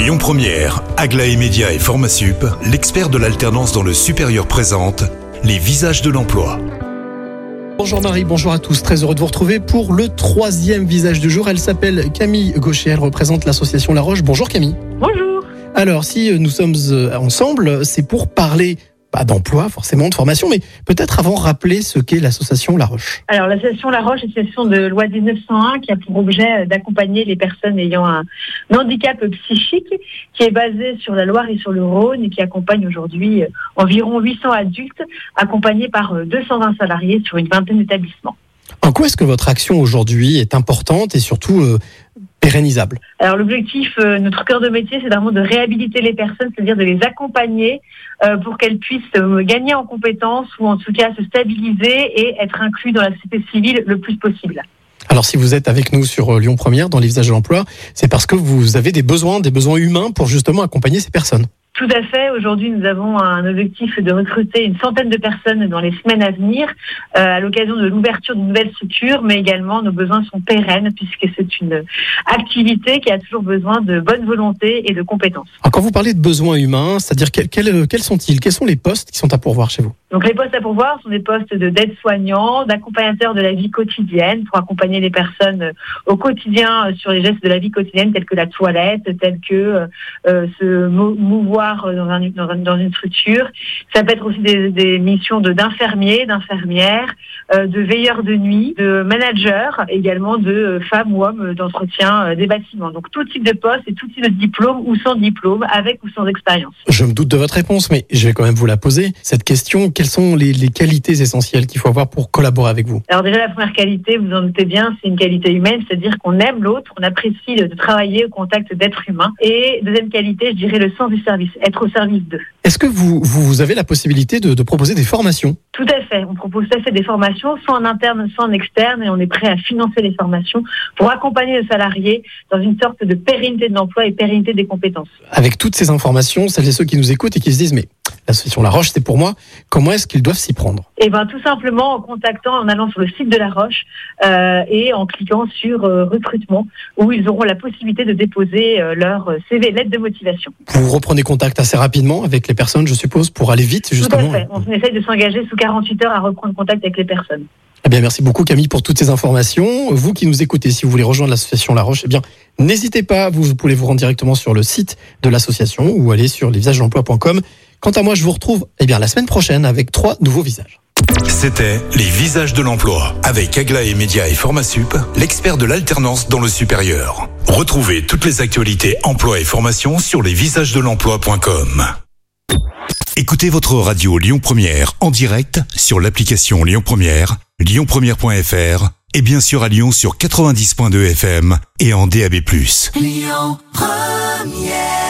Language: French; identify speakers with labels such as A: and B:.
A: Lyon Première, Aglaé Média et Formasup, l'expert de l'alternance dans le supérieur présente les visages de l'emploi.
B: Bonjour Marie, bonjour à tous. Très heureux de vous retrouver pour le troisième visage du jour. Elle s'appelle Camille Gaucher, elle représente l'association La Roche. Bonjour Camille.
C: Bonjour.
B: Alors, si nous sommes euh, ensemble, c'est pour parler pas d'emploi forcément, de formation, mais peut-être avant rappeler ce qu'est l'association La Roche.
C: Alors l'association La Roche est une association de loi 1901 qui a pour objet d'accompagner les personnes ayant un handicap psychique, qui est basée sur la Loire et sur le Rhône et qui accompagne aujourd'hui environ 800 adultes, accompagnés par 220 salariés sur une vingtaine d'établissements.
B: En quoi est-ce que votre action aujourd'hui est importante et surtout euh, pérennisable
C: Alors l'objectif, euh, notre cœur de métier, c'est vraiment de réhabiliter les personnes, c'est-à-dire de les accompagner euh, pour qu'elles puissent euh, gagner en compétences ou en tout cas se stabiliser et être inclus dans la société civile le plus possible.
B: Alors si vous êtes avec nous sur Lyon Première dans les visages de l'emploi, c'est parce que vous avez des besoins, des besoins humains pour justement accompagner ces personnes.
C: Tout à fait. Aujourd'hui, nous avons un objectif de recruter une centaine de personnes dans les semaines à venir, euh, à l'occasion de l'ouverture d'une nouvelle structure, mais également nos besoins sont pérennes puisque c'est une activité qui a toujours besoin de bonne volonté et de compétences.
B: Quand vous parlez de besoins humains, c'est-à-dire quels, quels sont-ils? Quels sont les postes qui sont à pourvoir chez vous?
C: Donc les postes à pourvoir sont des postes de d'aide-soignants, d'accompagnateurs de la vie quotidienne pour accompagner les personnes au quotidien sur les gestes de la vie quotidienne tels que la toilette, tels que euh, se mouvoir dans, un, dans, dans, une structure. Ça peut être aussi des, missions de d'infirmiers, d'infirmières, euh, de veilleurs de nuit, de managers, également de femmes ou hommes d'entretien euh, des bâtiments. Donc tout type de poste et tout type de diplôme ou sans diplôme, avec ou sans expérience.
B: Je me doute de votre réponse, mais je vais quand même vous la poser. Cette question, quelles sont les, les qualités essentielles qu'il faut avoir pour collaborer avec vous?
C: Alors déjà la première qualité, vous en doutez bien, c'est une qualité humaine, c'est-à-dire qu'on aime l'autre, on apprécie de travailler au contact d'êtres humains. Et deuxième qualité, je dirais le sens du service être au service d'eux.
B: Est-ce que vous, vous avez la possibilité de, de, proposer des formations?
C: Tout à fait. On propose tout à fait des formations, soit en interne, soit en externe, et on est prêt à financer les formations pour accompagner les salariés dans une sorte de pérennité de l'emploi et pérennité des compétences.
B: Avec toutes ces informations, celles et ceux qui nous écoutent et qui se disent mais l'association La Roche, c'est pour moi. Comment est-ce qu'ils doivent s'y prendre?
C: Eh ben, tout simplement en contactant, en allant sur le site de La Roche euh, et en cliquant sur euh, recrutement, où ils auront la possibilité de déposer euh, leur CV, lettre de motivation.
B: Vous reprenez contact assez rapidement avec les personnes, je suppose, pour aller vite, justement.
C: Tout à fait. On essaye de s'engager sous 48 heures à reprendre contact avec les personnes.
B: Eh bien, merci beaucoup Camille pour toutes ces informations. Vous qui nous écoutez, si vous voulez rejoindre l'association La Roche, eh bien, n'hésitez pas. Vous, vous pouvez vous rendre directement sur le site de l'association ou aller sur lesvisagesdelemploi.com. Quant à moi, je vous retrouve eh bien, la semaine prochaine avec trois nouveaux visages.
A: C'était Les Visages de l'Emploi avec Aglaé Média et Formasup, l'expert de l'alternance dans le supérieur. Retrouvez toutes les actualités emploi et formation sur lesvisagesdelemploi.com. Écoutez votre radio Lyon Première en direct sur l'application Lyon Première, lyonpremière.fr et bien sûr à Lyon sur 90.2 FM et en DAB+.
D: Lyon Première